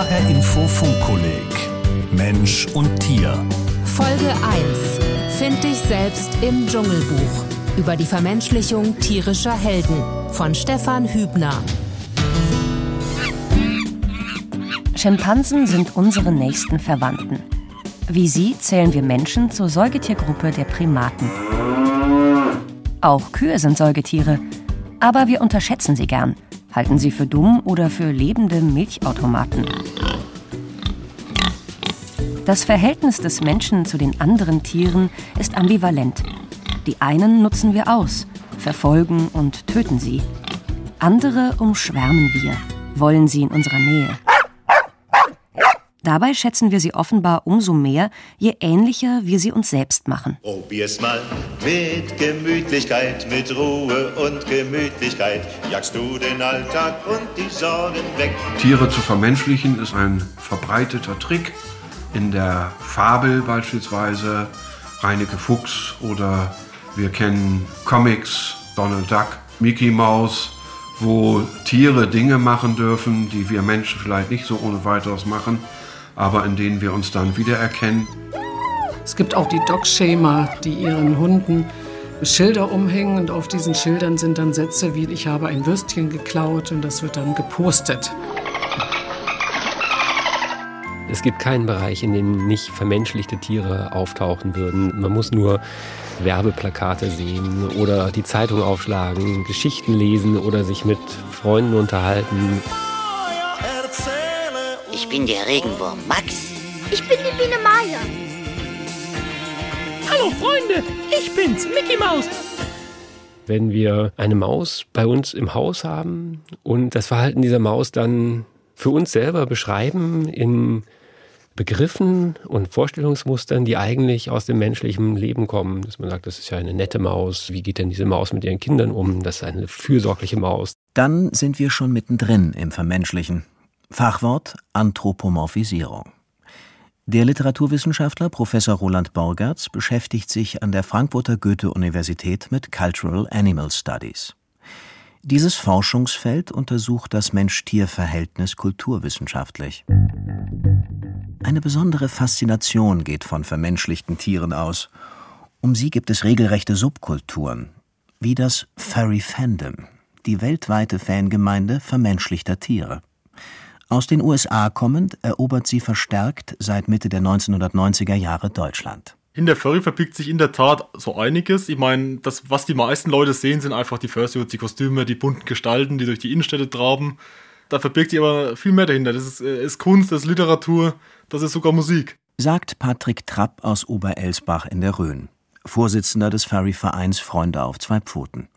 HR Info Funkkolleg Mensch und Tier. Folge 1. Find dich selbst im Dschungelbuch. Über die Vermenschlichung tierischer Helden von Stefan Hübner. Schimpansen sind unsere nächsten Verwandten. Wie sie zählen wir Menschen zur Säugetiergruppe der Primaten. Auch Kühe sind Säugetiere, aber wir unterschätzen sie gern, halten sie für dumm oder für lebende Milchautomaten. Das Verhältnis des Menschen zu den anderen Tieren ist ambivalent. Die einen nutzen wir aus, verfolgen und töten sie. Andere umschwärmen wir, wollen sie in unserer Nähe. Dabei schätzen wir sie offenbar umso mehr, je ähnlicher wir sie uns selbst machen. Probier's mal mit Gemütlichkeit, mit Ruhe und Gemütlichkeit. Jagst du den Alltag und die Sorgen weg. Tiere zu vermenschlichen ist ein verbreiteter Trick. In der Fabel beispielsweise Reineke Fuchs oder wir kennen Comics, Donald Duck, Mickey Mouse, wo Tiere Dinge machen dürfen, die wir Menschen vielleicht nicht so ohne weiteres machen aber in denen wir uns dann wiedererkennen. Es gibt auch die Dog-Shamer, die ihren Hunden Schilder umhängen und auf diesen Schildern sind dann Sätze wie ich habe ein Würstchen geklaut und das wird dann gepostet. Es gibt keinen Bereich, in dem nicht vermenschlichte Tiere auftauchen würden. Man muss nur Werbeplakate sehen oder die Zeitung aufschlagen, Geschichten lesen oder sich mit Freunden unterhalten bin der Regenwurm Max. Ich bin die Biene Maya. Hallo Freunde, ich bin's, Mickey Maus. Wenn wir eine Maus bei uns im Haus haben und das Verhalten dieser Maus dann für uns selber beschreiben in Begriffen und Vorstellungsmustern, die eigentlich aus dem menschlichen Leben kommen. Dass man sagt, das ist ja eine nette Maus. Wie geht denn diese Maus mit ihren Kindern um? Das ist eine fürsorgliche Maus. Dann sind wir schon mittendrin im Vermenschlichen. Fachwort Anthropomorphisierung. Der Literaturwissenschaftler Professor Roland Borgertz beschäftigt sich an der Frankfurter Goethe-Universität mit Cultural Animal Studies. Dieses Forschungsfeld untersucht das Mensch-Tier-Verhältnis kulturwissenschaftlich. Eine besondere Faszination geht von vermenschlichten Tieren aus. Um sie gibt es regelrechte Subkulturen, wie das Furry Fandom, die weltweite Fangemeinde vermenschlichter Tiere. Aus den USA kommend erobert sie verstärkt seit Mitte der 1990er Jahre Deutschland. In der Furry verbirgt sich in der Tat so einiges. Ich meine, das, was die meisten Leute sehen, sind einfach die Fursuits, die Kostüme, die bunten Gestalten, die durch die Innenstädte traben. Da verbirgt sich aber viel mehr dahinter. Das ist, äh, ist Kunst, das ist Literatur, das ist sogar Musik. Sagt Patrick Trapp aus Oberelsbach in der Rhön, Vorsitzender des Furry-Vereins Freunde auf zwei Pfoten.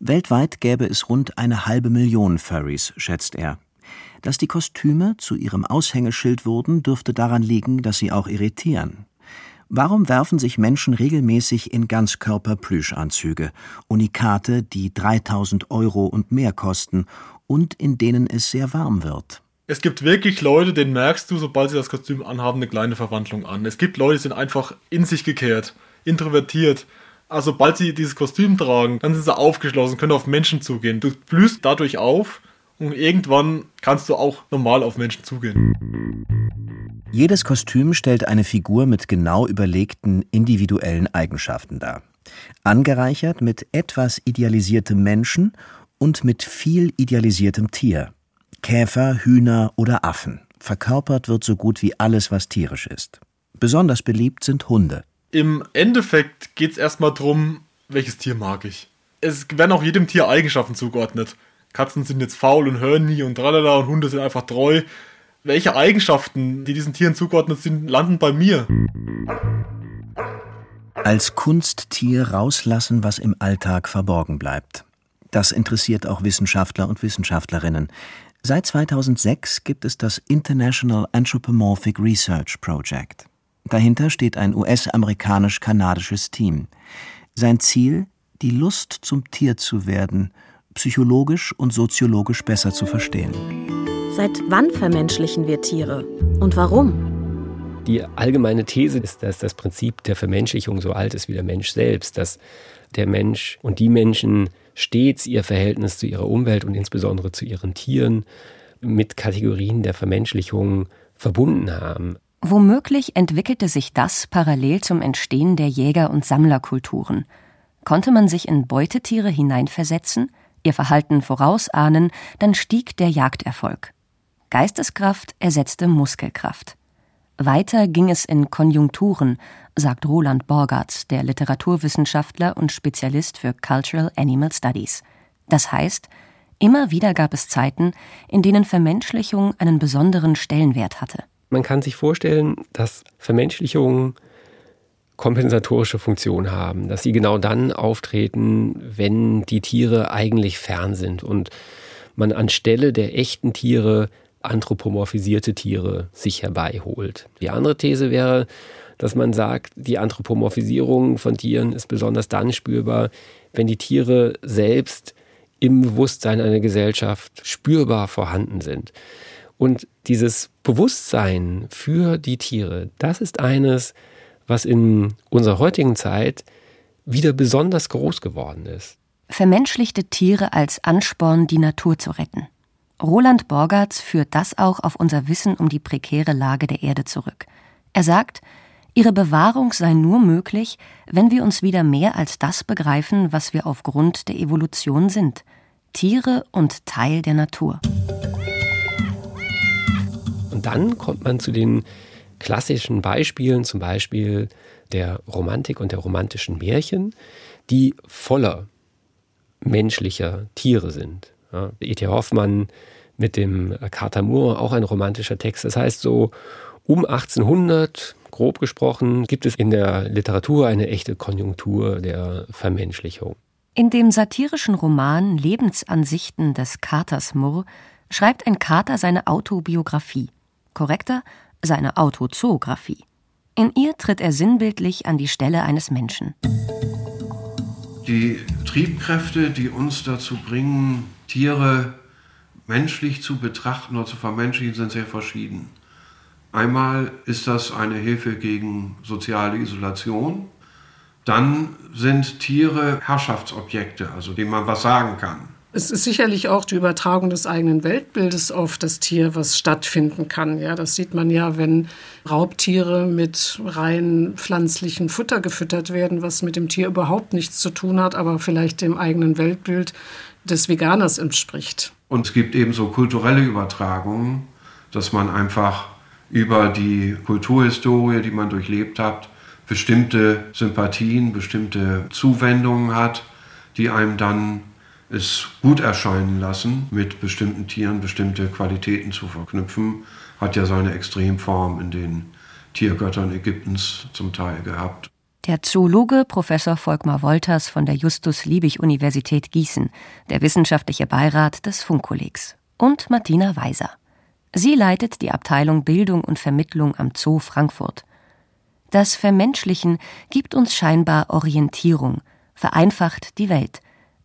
Weltweit gäbe es rund eine halbe Million Furries, schätzt er. Dass die Kostüme zu ihrem Aushängeschild wurden, dürfte daran liegen, dass sie auch irritieren. Warum werfen sich Menschen regelmäßig in Ganzkörper-Plüschanzüge, Unikate, die 3000 Euro und mehr kosten und in denen es sehr warm wird? Es gibt wirklich Leute, denen merkst du, sobald sie das Kostüm anhaben, eine kleine Verwandlung an. Es gibt Leute, die sind einfach in sich gekehrt, introvertiert. Also sobald sie dieses Kostüm tragen, dann sind sie aufgeschlossen, können auf Menschen zugehen. Du blühst dadurch auf und irgendwann kannst du auch normal auf Menschen zugehen. Jedes Kostüm stellt eine Figur mit genau überlegten individuellen Eigenschaften dar. Angereichert mit etwas idealisiertem Menschen und mit viel idealisiertem Tier. Käfer, Hühner oder Affen. Verkörpert wird so gut wie alles, was tierisch ist. Besonders beliebt sind Hunde. Im Endeffekt geht es erstmal darum, welches Tier mag ich. Es werden auch jedem Tier Eigenschaften zugeordnet. Katzen sind jetzt faul und hören nie und tralala und Hunde sind einfach treu. Welche Eigenschaften, die diesen Tieren zugeordnet sind, landen bei mir? Als Kunsttier rauslassen, was im Alltag verborgen bleibt. Das interessiert auch Wissenschaftler und Wissenschaftlerinnen. Seit 2006 gibt es das International Anthropomorphic Research Project. Dahinter steht ein US-amerikanisch-kanadisches Team. Sein Ziel, die Lust zum Tier zu werden – psychologisch und soziologisch besser zu verstehen. Seit wann vermenschlichen wir Tiere und warum? Die allgemeine These ist, dass das Prinzip der Vermenschlichung so alt ist wie der Mensch selbst, dass der Mensch und die Menschen stets ihr Verhältnis zu ihrer Umwelt und insbesondere zu ihren Tieren mit Kategorien der Vermenschlichung verbunden haben. Womöglich entwickelte sich das parallel zum Entstehen der Jäger- und Sammlerkulturen. Konnte man sich in Beutetiere hineinversetzen, ihr Verhalten vorausahnen, dann stieg der Jagderfolg. Geisteskraft ersetzte Muskelkraft. Weiter ging es in Konjunkturen, sagt Roland Borgartz, der Literaturwissenschaftler und Spezialist für Cultural Animal Studies. Das heißt, immer wieder gab es Zeiten, in denen Vermenschlichung einen besonderen Stellenwert hatte. Man kann sich vorstellen, dass Vermenschlichungen kompensatorische Funktion haben, dass sie genau dann auftreten, wenn die Tiere eigentlich fern sind und man anstelle der echten Tiere anthropomorphisierte Tiere sich herbeiholt. Die andere These wäre, dass man sagt, die Anthropomorphisierung von Tieren ist besonders dann spürbar, wenn die Tiere selbst im Bewusstsein einer Gesellschaft spürbar vorhanden sind. Und dieses Bewusstsein für die Tiere, das ist eines, was in unserer heutigen Zeit wieder besonders groß geworden ist. Vermenschlichte Tiere als Ansporn, die Natur zu retten. Roland Borgartz führt das auch auf unser Wissen um die prekäre Lage der Erde zurück. Er sagt, ihre Bewahrung sei nur möglich, wenn wir uns wieder mehr als das begreifen, was wir aufgrund der Evolution sind Tiere und Teil der Natur. Und dann kommt man zu den klassischen Beispielen, zum Beispiel der Romantik und der romantischen Märchen, die voller menschlicher Tiere sind. Ja, E.T. Hoffmann mit dem Kater Moor, auch ein romantischer Text. Das heißt, so um 1800, grob gesprochen, gibt es in der Literatur eine echte Konjunktur der Vermenschlichung. In dem satirischen Roman Lebensansichten des Katers Murr schreibt ein Kater seine Autobiografie korrekter seine Autozoografie. In ihr tritt er sinnbildlich an die Stelle eines Menschen. Die Triebkräfte, die uns dazu bringen, Tiere menschlich zu betrachten oder zu vermenschlichen, sind sehr verschieden. Einmal ist das eine Hilfe gegen soziale Isolation. Dann sind Tiere Herrschaftsobjekte, also denen man was sagen kann. Es ist sicherlich auch die Übertragung des eigenen Weltbildes auf das Tier, was stattfinden kann. Ja, das sieht man ja, wenn Raubtiere mit rein pflanzlichem Futter gefüttert werden, was mit dem Tier überhaupt nichts zu tun hat, aber vielleicht dem eigenen Weltbild des Veganers entspricht. Und es gibt eben so kulturelle Übertragungen, dass man einfach über die Kulturhistorie, die man durchlebt hat, bestimmte Sympathien, bestimmte Zuwendungen hat, die einem dann es gut erscheinen lassen, mit bestimmten Tieren bestimmte Qualitäten zu verknüpfen, hat ja seine Extremform in den Tiergöttern Ägyptens zum Teil gehabt. Der Zoologe Professor Volkmar Wolters von der Justus-Liebig-Universität Gießen, der wissenschaftliche Beirat des Funkkollegs, und Martina Weiser. Sie leitet die Abteilung Bildung und Vermittlung am Zoo Frankfurt. Das Vermenschlichen gibt uns scheinbar Orientierung, vereinfacht die Welt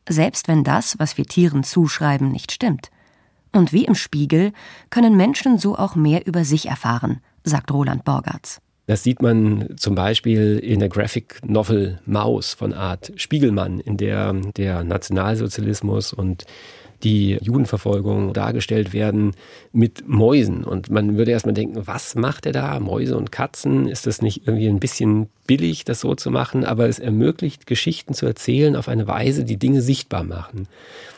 selbst wenn das, was wir Tieren zuschreiben, nicht stimmt. Und wie im Spiegel können Menschen so auch mehr über sich erfahren, sagt Roland Borgartz. Das sieht man zum Beispiel in der Graphic Novel Maus von Art Spiegelmann, in der der Nationalsozialismus und die Judenverfolgung dargestellt werden mit Mäusen. Und man würde erstmal denken, was macht er da? Mäuse und Katzen? Ist das nicht irgendwie ein bisschen billig, das so zu machen? Aber es ermöglicht, Geschichten zu erzählen auf eine Weise, die Dinge sichtbar machen.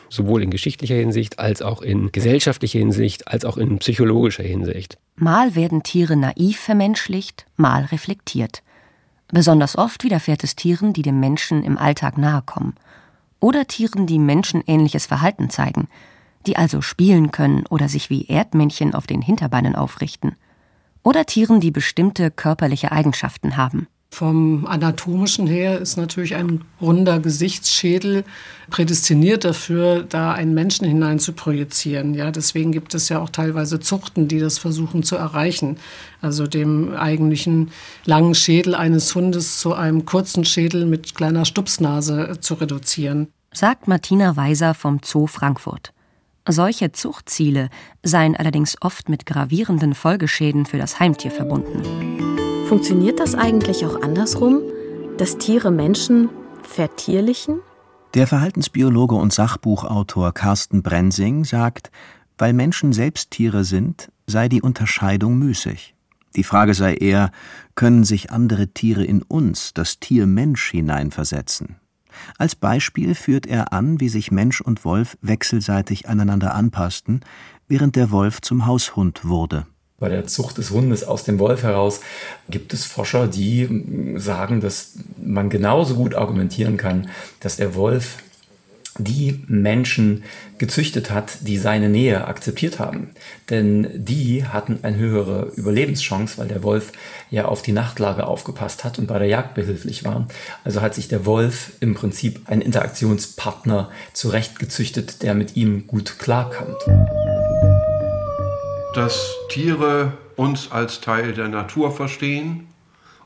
Sowohl in geschichtlicher Hinsicht, als auch in gesellschaftlicher Hinsicht, als auch in psychologischer Hinsicht. Mal werden Tiere naiv vermenschlicht, mal reflektiert. Besonders oft widerfährt es Tieren, die dem Menschen im Alltag nahe kommen oder Tieren, die menschenähnliches Verhalten zeigen, die also spielen können oder sich wie Erdmännchen auf den Hinterbeinen aufrichten, oder Tieren, die bestimmte körperliche Eigenschaften haben. Vom anatomischen her ist natürlich ein runder Gesichtsschädel prädestiniert dafür, da einen Menschen hinein zu projizieren. Ja, deswegen gibt es ja auch teilweise Zuchten, die das versuchen zu erreichen. Also dem eigentlichen langen Schädel eines Hundes zu einem kurzen Schädel mit kleiner Stupsnase zu reduzieren. Sagt Martina Weiser vom Zoo Frankfurt. Solche Zuchtziele seien allerdings oft mit gravierenden Folgeschäden für das Heimtier verbunden. Funktioniert das eigentlich auch andersrum, dass Tiere Menschen vertierlichen? Der Verhaltensbiologe und Sachbuchautor Carsten Brensing sagt, Weil Menschen selbst Tiere sind, sei die Unterscheidung müßig. Die Frage sei eher, können sich andere Tiere in uns, das Tier Mensch, hineinversetzen? Als Beispiel führt er an, wie sich Mensch und Wolf wechselseitig aneinander anpassten, während der Wolf zum Haushund wurde. Bei der Zucht des Hundes aus dem Wolf heraus gibt es Forscher, die sagen, dass man genauso gut argumentieren kann, dass der Wolf die Menschen gezüchtet hat, die seine Nähe akzeptiert haben. Denn die hatten eine höhere Überlebenschance, weil der Wolf ja auf die Nachtlage aufgepasst hat und bei der Jagd behilflich war. Also hat sich der Wolf im Prinzip einen Interaktionspartner zurechtgezüchtet, der mit ihm gut klarkommt. Dass Tiere uns als Teil der Natur verstehen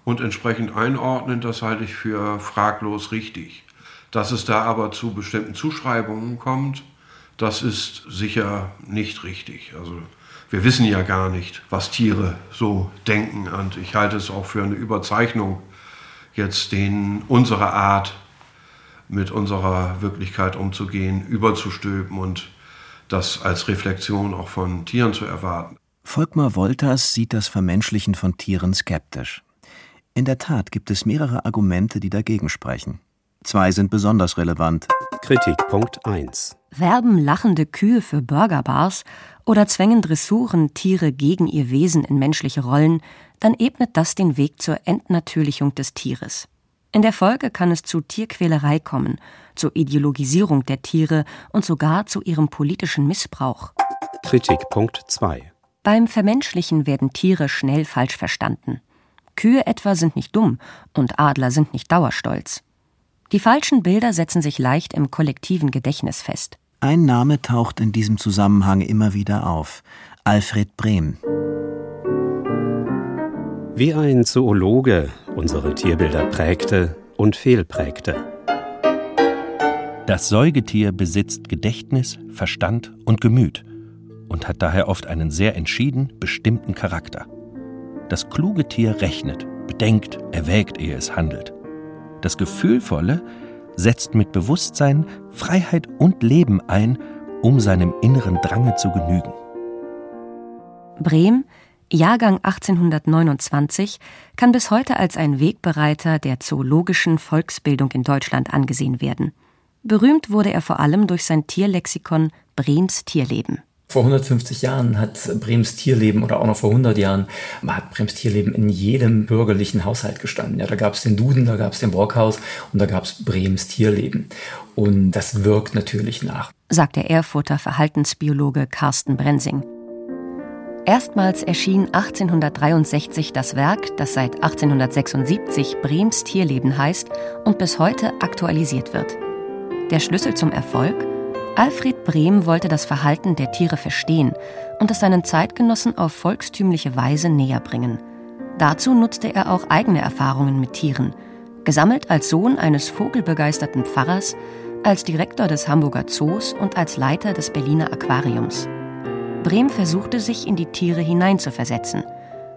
und entsprechend einordnen, das halte ich für fraglos richtig. Dass es da aber zu bestimmten Zuschreibungen kommt, das ist sicher nicht richtig. Also wir wissen ja gar nicht, was Tiere so denken und ich halte es auch für eine Überzeichnung, jetzt den unsere Art mit unserer Wirklichkeit umzugehen, überzustülpen und das als Reflexion auch von Tieren zu erwarten. Volkmar Wolters sieht das Vermenschlichen von Tieren skeptisch. In der Tat gibt es mehrere Argumente, die dagegen sprechen. Zwei sind besonders relevant. Kritikpunkt 1. Werben lachende Kühe für Burgerbars oder zwängen Dressuren Tiere gegen ihr Wesen in menschliche Rollen, dann ebnet das den Weg zur Entnatürlichung des Tieres. In der Folge kann es zu Tierquälerei kommen, zur Ideologisierung der Tiere und sogar zu ihrem politischen Missbrauch. Kritikpunkt 2. Beim Vermenschlichen werden Tiere schnell falsch verstanden. Kühe etwa sind nicht dumm und Adler sind nicht dauerstolz. Die falschen Bilder setzen sich leicht im kollektiven Gedächtnis fest. Ein Name taucht in diesem Zusammenhang immer wieder auf: Alfred Brehm. Wie ein Zoologe unsere Tierbilder prägte und fehlprägte. Das Säugetier besitzt Gedächtnis, Verstand und Gemüt und hat daher oft einen sehr entschieden bestimmten Charakter. Das kluge Tier rechnet, bedenkt, erwägt, ehe es handelt. Das Gefühlvolle setzt mit Bewusstsein, Freiheit und Leben ein, um seinem inneren Drange zu genügen. Brehm, Jahrgang 1829, kann bis heute als ein Wegbereiter der zoologischen Volksbildung in Deutschland angesehen werden. Berühmt wurde er vor allem durch sein Tierlexikon Brehms Tierleben. Vor 150 Jahren hat Brems Tierleben oder auch noch vor 100 Jahren hat Brems Tierleben in jedem bürgerlichen Haushalt gestanden. Ja, da gab es den Duden, da gab es den Brockhaus und da gab es Brems Tierleben. Und das wirkt natürlich nach. Sagt der Erfurter Verhaltensbiologe Carsten Brensing. Erstmals erschien 1863 das Werk, das seit 1876 Brems Tierleben heißt und bis heute aktualisiert wird. Der Schlüssel zum Erfolg? Alfred Brehm wollte das Verhalten der Tiere verstehen und es seinen Zeitgenossen auf volkstümliche Weise näher bringen. Dazu nutzte er auch eigene Erfahrungen mit Tieren, gesammelt als Sohn eines vogelbegeisterten Pfarrers, als Direktor des Hamburger Zoos und als Leiter des Berliner Aquariums. Brehm versuchte sich in die Tiere hineinzuversetzen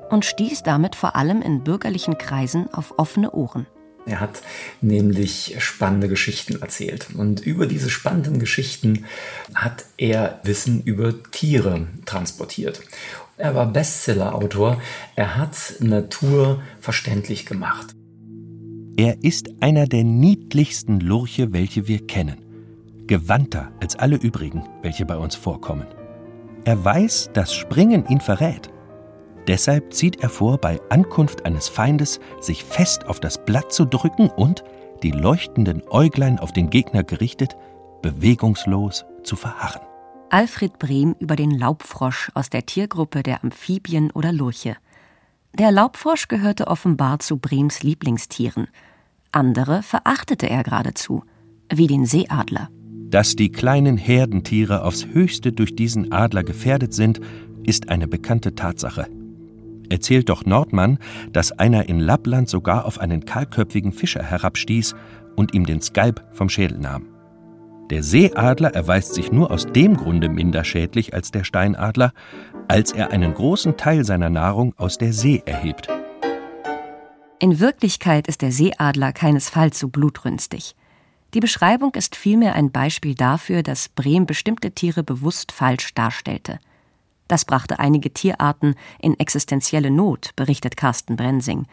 und stieß damit vor allem in bürgerlichen Kreisen auf offene Ohren. Er hat nämlich spannende Geschichten erzählt. Und über diese spannenden Geschichten hat er Wissen über Tiere transportiert. Er war Bestsellerautor. Er hat Natur verständlich gemacht. Er ist einer der niedlichsten Lurche, welche wir kennen. Gewandter als alle übrigen, welche bei uns vorkommen. Er weiß, dass Springen ihn verrät. Deshalb zieht er vor, bei Ankunft eines Feindes sich fest auf das Blatt zu drücken und, die leuchtenden Äuglein auf den Gegner gerichtet, bewegungslos zu verharren. Alfred Brehm über den Laubfrosch aus der Tiergruppe der Amphibien oder Lurche. Der Laubfrosch gehörte offenbar zu Brehms Lieblingstieren. Andere verachtete er geradezu, wie den Seeadler. Dass die kleinen Herdentiere aufs höchste durch diesen Adler gefährdet sind, ist eine bekannte Tatsache erzählt doch Nordmann, dass einer in Lappland sogar auf einen kahlköpfigen Fischer herabstieß und ihm den Skalp vom Schädel nahm. Der Seeadler erweist sich nur aus dem Grunde minder schädlich als der Steinadler, als er einen großen Teil seiner Nahrung aus der See erhebt. In Wirklichkeit ist der Seeadler keinesfalls so blutrünstig. Die Beschreibung ist vielmehr ein Beispiel dafür, dass Brehm bestimmte Tiere bewusst falsch darstellte. Das brachte einige Tierarten in existenzielle Not, berichtet Carsten Brensing,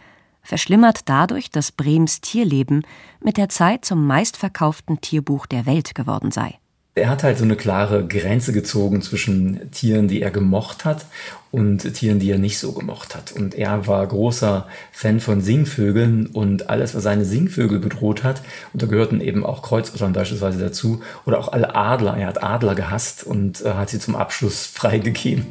verschlimmert dadurch, dass Brems Tierleben mit der Zeit zum meistverkauften Tierbuch der Welt geworden sei. Er hat halt so eine klare Grenze gezogen zwischen Tieren, die er gemocht hat und Tieren, die er nicht so gemocht hat. Und er war großer Fan von Singvögeln und alles, was seine Singvögel bedroht hat, und da gehörten eben auch Kreuzottern beispielsweise dazu, oder auch alle Adler. Er hat Adler gehasst und äh, hat sie zum Abschluss freigegeben.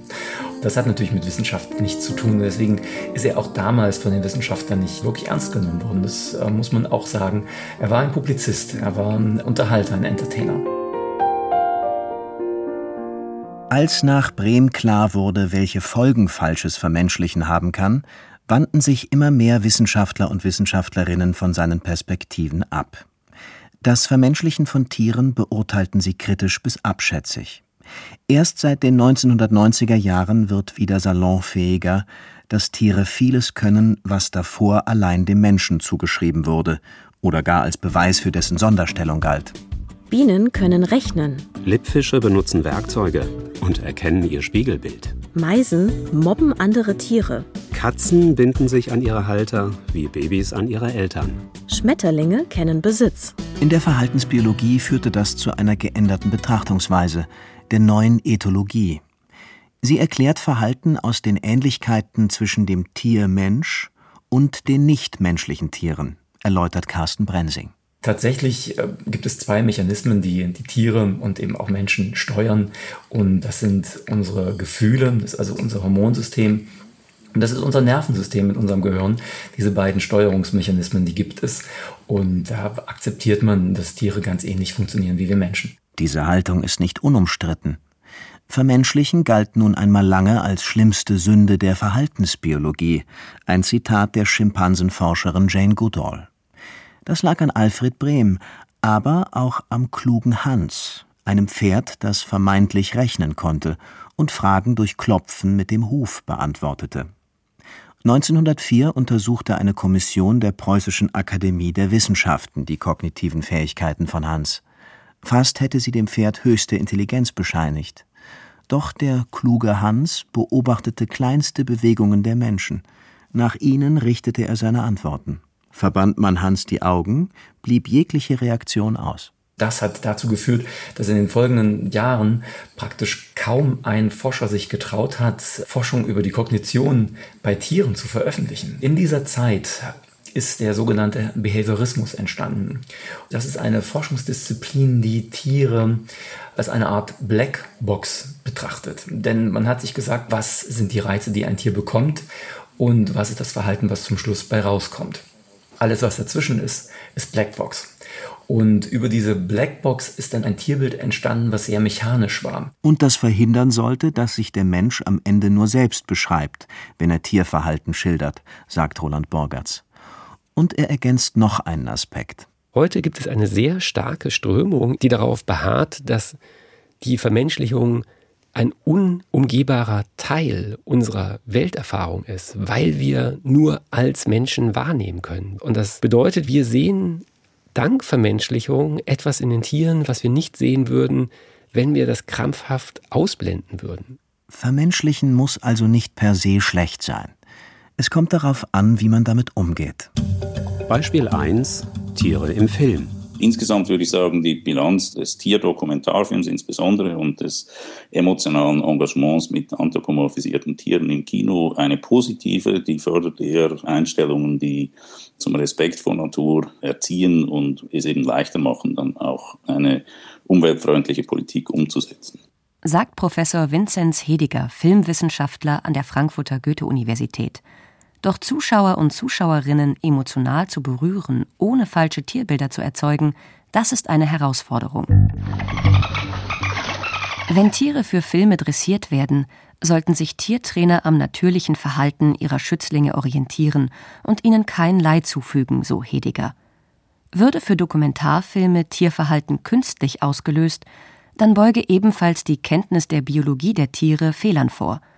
Das hat natürlich mit Wissenschaft nichts zu tun. Deswegen ist er auch damals von den Wissenschaftlern nicht wirklich ernst genommen worden. Das äh, muss man auch sagen. Er war ein Publizist, er war ein Unterhalter, ein Entertainer. Als nach Brehm klar wurde, welche Folgen falsches Vermenschlichen haben kann, wandten sich immer mehr Wissenschaftler und Wissenschaftlerinnen von seinen Perspektiven ab. Das Vermenschlichen von Tieren beurteilten sie kritisch bis abschätzig. Erst seit den 1990er Jahren wird wieder salonfähiger, dass Tiere vieles können, was davor allein dem Menschen zugeschrieben wurde oder gar als Beweis für dessen Sonderstellung galt. Bienen können rechnen. Lippfische benutzen Werkzeuge und erkennen ihr Spiegelbild. Meisen mobben andere Tiere. Katzen binden sich an ihre Halter wie Babys an ihre Eltern. Schmetterlinge kennen Besitz. In der Verhaltensbiologie führte das zu einer geänderten Betrachtungsweise, der neuen Ethologie. Sie erklärt Verhalten aus den Ähnlichkeiten zwischen dem Tier Mensch und den nichtmenschlichen Tieren, erläutert Carsten Brensing. Tatsächlich äh, gibt es zwei Mechanismen, die die Tiere und eben auch Menschen steuern. Und das sind unsere Gefühle, das ist also unser Hormonsystem. Und das ist unser Nervensystem in unserem Gehirn. Diese beiden Steuerungsmechanismen, die gibt es. Und da akzeptiert man, dass Tiere ganz ähnlich funktionieren wie wir Menschen. Diese Haltung ist nicht unumstritten. Vermenschlichen galt nun einmal lange als schlimmste Sünde der Verhaltensbiologie, ein Zitat der Schimpansenforscherin Jane Goodall. Das lag an Alfred Brehm, aber auch am klugen Hans, einem Pferd, das vermeintlich rechnen konnte und Fragen durch Klopfen mit dem Huf beantwortete. 1904 untersuchte eine Kommission der Preußischen Akademie der Wissenschaften die kognitiven Fähigkeiten von Hans. Fast hätte sie dem Pferd höchste Intelligenz bescheinigt. Doch der kluge Hans beobachtete kleinste Bewegungen der Menschen. Nach ihnen richtete er seine Antworten. Verband man Hans die Augen, blieb jegliche Reaktion aus. Das hat dazu geführt, dass in den folgenden Jahren praktisch kaum ein Forscher sich getraut hat, Forschung über die Kognition bei Tieren zu veröffentlichen. In dieser Zeit ist der sogenannte Behaviorismus entstanden. Das ist eine Forschungsdisziplin, die Tiere als eine Art Blackbox betrachtet. Denn man hat sich gesagt, was sind die Reize, die ein Tier bekommt und was ist das Verhalten, was zum Schluss bei rauskommt. Alles, was dazwischen ist, ist Blackbox. Und über diese Blackbox ist dann ein Tierbild entstanden, was sehr mechanisch war. Und das verhindern sollte, dass sich der Mensch am Ende nur selbst beschreibt, wenn er Tierverhalten schildert, sagt Roland Borgertz. Und er ergänzt noch einen Aspekt. Heute gibt es eine sehr starke Strömung, die darauf beharrt, dass die Vermenschlichung ein unumgehbarer Teil unserer Welterfahrung ist, weil wir nur als Menschen wahrnehmen können. Und das bedeutet, wir sehen dank Vermenschlichung etwas in den Tieren, was wir nicht sehen würden, wenn wir das krampfhaft ausblenden würden. Vermenschlichen muss also nicht per se schlecht sein. Es kommt darauf an, wie man damit umgeht. Beispiel 1 Tiere im Film. Insgesamt würde ich sagen, die Bilanz des Tierdokumentarfilms insbesondere und des emotionalen Engagements mit anthropomorphisierten Tieren im Kino eine positive, die fördert eher Einstellungen, die zum Respekt vor Natur erziehen und es eben leichter machen, dann auch eine umweltfreundliche Politik umzusetzen. Sagt Professor Vinzenz Hediger, Filmwissenschaftler an der Frankfurter Goethe-Universität. Doch Zuschauer und Zuschauerinnen emotional zu berühren, ohne falsche Tierbilder zu erzeugen, das ist eine Herausforderung. Wenn Tiere für Filme dressiert werden, sollten sich Tiertrainer am natürlichen Verhalten ihrer Schützlinge orientieren und ihnen kein Leid zufügen, so Hediger. Würde für Dokumentarfilme Tierverhalten künstlich ausgelöst, dann beuge ebenfalls die Kenntnis der Biologie der Tiere Fehlern vor –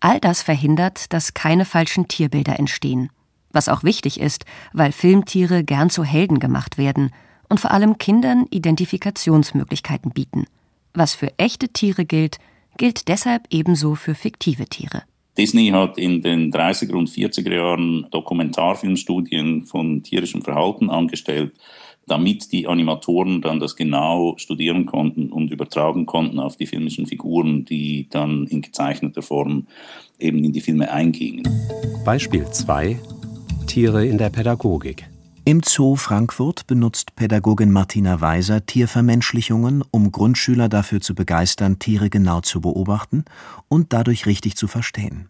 All das verhindert, dass keine falschen Tierbilder entstehen. Was auch wichtig ist, weil Filmtiere gern zu Helden gemacht werden und vor allem Kindern Identifikationsmöglichkeiten bieten. Was für echte Tiere gilt, gilt deshalb ebenso für fiktive Tiere. Disney hat in den 30er und 40er Jahren Dokumentarfilmstudien von tierischem Verhalten angestellt, damit die Animatoren dann das genau studieren konnten und übertragen konnten auf die filmischen Figuren, die dann in gezeichneter Form eben in die Filme eingingen. Beispiel 2 Tiere in der Pädagogik. Im Zoo Frankfurt benutzt Pädagogin Martina Weiser Tiervermenschlichungen, um Grundschüler dafür zu begeistern, Tiere genau zu beobachten und dadurch richtig zu verstehen.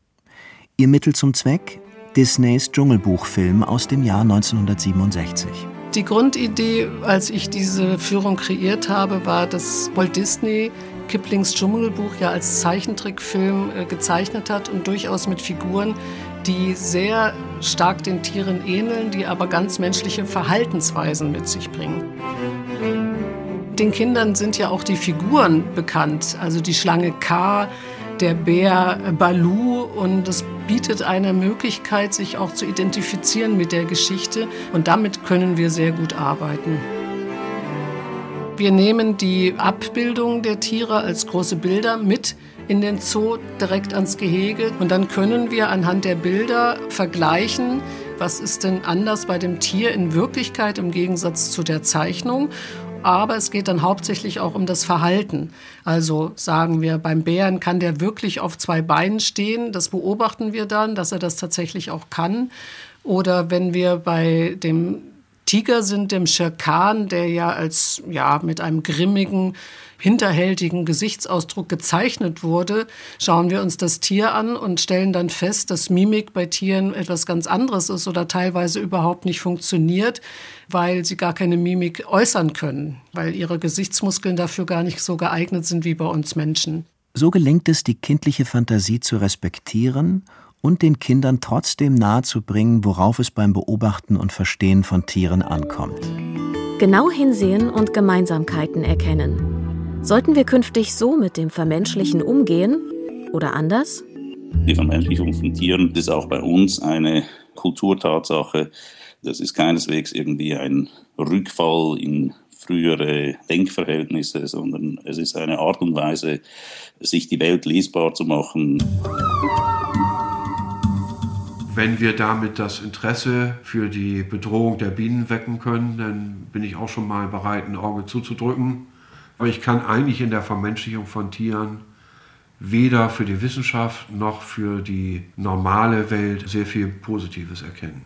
Ihr Mittel zum Zweck? Disneys Dschungelbuchfilm aus dem Jahr 1967. Die Grundidee, als ich diese Führung kreiert habe, war, dass Walt Disney Kiplings Dschungelbuch ja als Zeichentrickfilm äh, gezeichnet hat und durchaus mit Figuren, die sehr stark den Tieren ähneln, die aber ganz menschliche Verhaltensweisen mit sich bringen. Den Kindern sind ja auch die Figuren bekannt, also die Schlange K, der Bär Balu und es bietet eine Möglichkeit, sich auch zu identifizieren mit der Geschichte und damit können wir sehr gut arbeiten. Wir nehmen die Abbildung der Tiere als große Bilder mit in den Zoo direkt ans Gehege und dann können wir anhand der Bilder vergleichen, was ist denn anders bei dem Tier in Wirklichkeit im Gegensatz zu der Zeichnung aber es geht dann hauptsächlich auch um das Verhalten. Also sagen wir, beim Bären kann der wirklich auf zwei Beinen stehen. Das beobachten wir dann, dass er das tatsächlich auch kann. Oder wenn wir bei dem Tiger sind, dem Schirkan, der ja als ja mit einem grimmigen hinterhältigen Gesichtsausdruck gezeichnet wurde, schauen wir uns das Tier an und stellen dann fest, dass Mimik bei Tieren etwas ganz anderes ist oder teilweise überhaupt nicht funktioniert, weil sie gar keine Mimik äußern können, weil ihre Gesichtsmuskeln dafür gar nicht so geeignet sind wie bei uns Menschen. So gelingt es, die kindliche Fantasie zu respektieren und den Kindern trotzdem nahezubringen, worauf es beim Beobachten und Verstehen von Tieren ankommt. Genau hinsehen und Gemeinsamkeiten erkennen. Sollten wir künftig so mit dem Vermenschlichen umgehen oder anders? Die Vermenschlichung von Tieren ist auch bei uns eine Kulturtatsache. Das ist keineswegs irgendwie ein Rückfall in frühere Denkverhältnisse, sondern es ist eine Art und Weise, sich die Welt lesbar zu machen. Wenn wir damit das Interesse für die Bedrohung der Bienen wecken können, dann bin ich auch schon mal bereit, ein Auge zuzudrücken. Aber ich kann eigentlich in der Vermenschlichung von Tieren weder für die Wissenschaft noch für die normale Welt sehr viel Positives erkennen.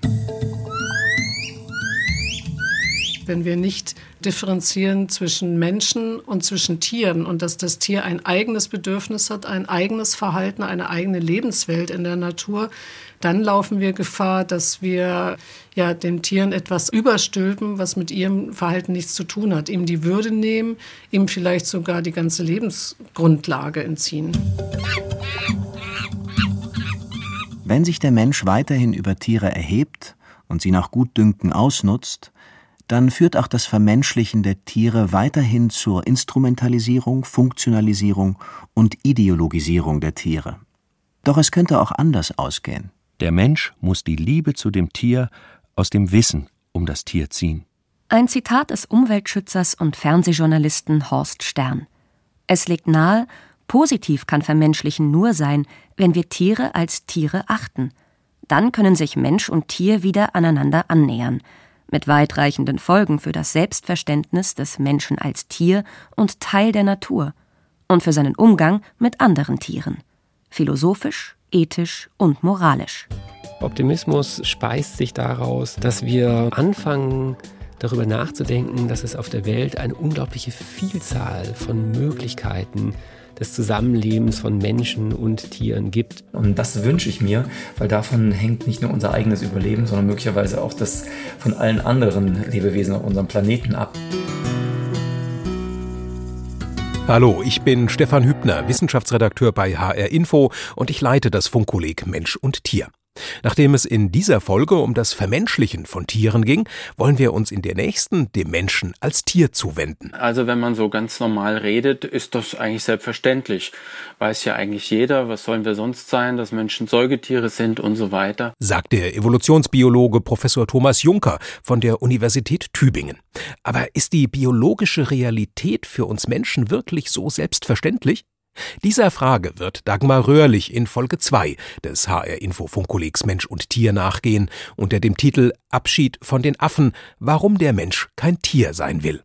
Wenn wir nicht differenzieren zwischen Menschen und zwischen Tieren und dass das Tier ein eigenes Bedürfnis hat, ein eigenes Verhalten, eine eigene Lebenswelt in der Natur, dann laufen wir Gefahr, dass wir ja den Tieren etwas überstülpen, was mit ihrem Verhalten nichts zu tun hat, ihm die Würde nehmen, ihm vielleicht sogar die ganze Lebensgrundlage entziehen. Wenn sich der Mensch weiterhin über Tiere erhebt und sie nach Gutdünken ausnutzt, dann führt auch das Vermenschlichen der Tiere weiterhin zur Instrumentalisierung, Funktionalisierung und Ideologisierung der Tiere. Doch es könnte auch anders ausgehen. Der Mensch muss die Liebe zu dem Tier aus dem Wissen um das Tier ziehen. Ein Zitat des Umweltschützers und Fernsehjournalisten Horst Stern. Es liegt nahe, positiv kann Vermenschlichen nur sein, wenn wir Tiere als Tiere achten. Dann können sich Mensch und Tier wieder aneinander annähern, mit weitreichenden Folgen für das Selbstverständnis des Menschen als Tier und Teil der Natur und für seinen Umgang mit anderen Tieren. Philosophisch, ethisch und moralisch. Optimismus speist sich daraus, dass wir anfangen, darüber nachzudenken, dass es auf der Welt eine unglaubliche Vielzahl von Möglichkeiten des Zusammenlebens von Menschen und Tieren gibt. Und das wünsche ich mir, weil davon hängt nicht nur unser eigenes Überleben, sondern möglicherweise auch das von allen anderen Lebewesen auf unserem Planeten ab. Hallo, ich bin Stefan Hübner, Wissenschaftsredakteur bei HR Info und ich leite das Funkkolleg Mensch und Tier. Nachdem es in dieser Folge um das Vermenschlichen von Tieren ging, wollen wir uns in der nächsten dem Menschen als Tier zuwenden. Also wenn man so ganz normal redet, ist das eigentlich selbstverständlich. Weiß ja eigentlich jeder, was sollen wir sonst sein, dass Menschen Säugetiere sind und so weiter. Sagt der Evolutionsbiologe Professor Thomas Juncker von der Universität Tübingen. Aber ist die biologische Realität für uns Menschen wirklich so selbstverständlich? Dieser Frage wird Dagmar Röhrlich in Folge 2 des HR Info Funkkollegs Mensch und Tier nachgehen unter dem Titel Abschied von den Affen, warum der Mensch kein Tier sein will.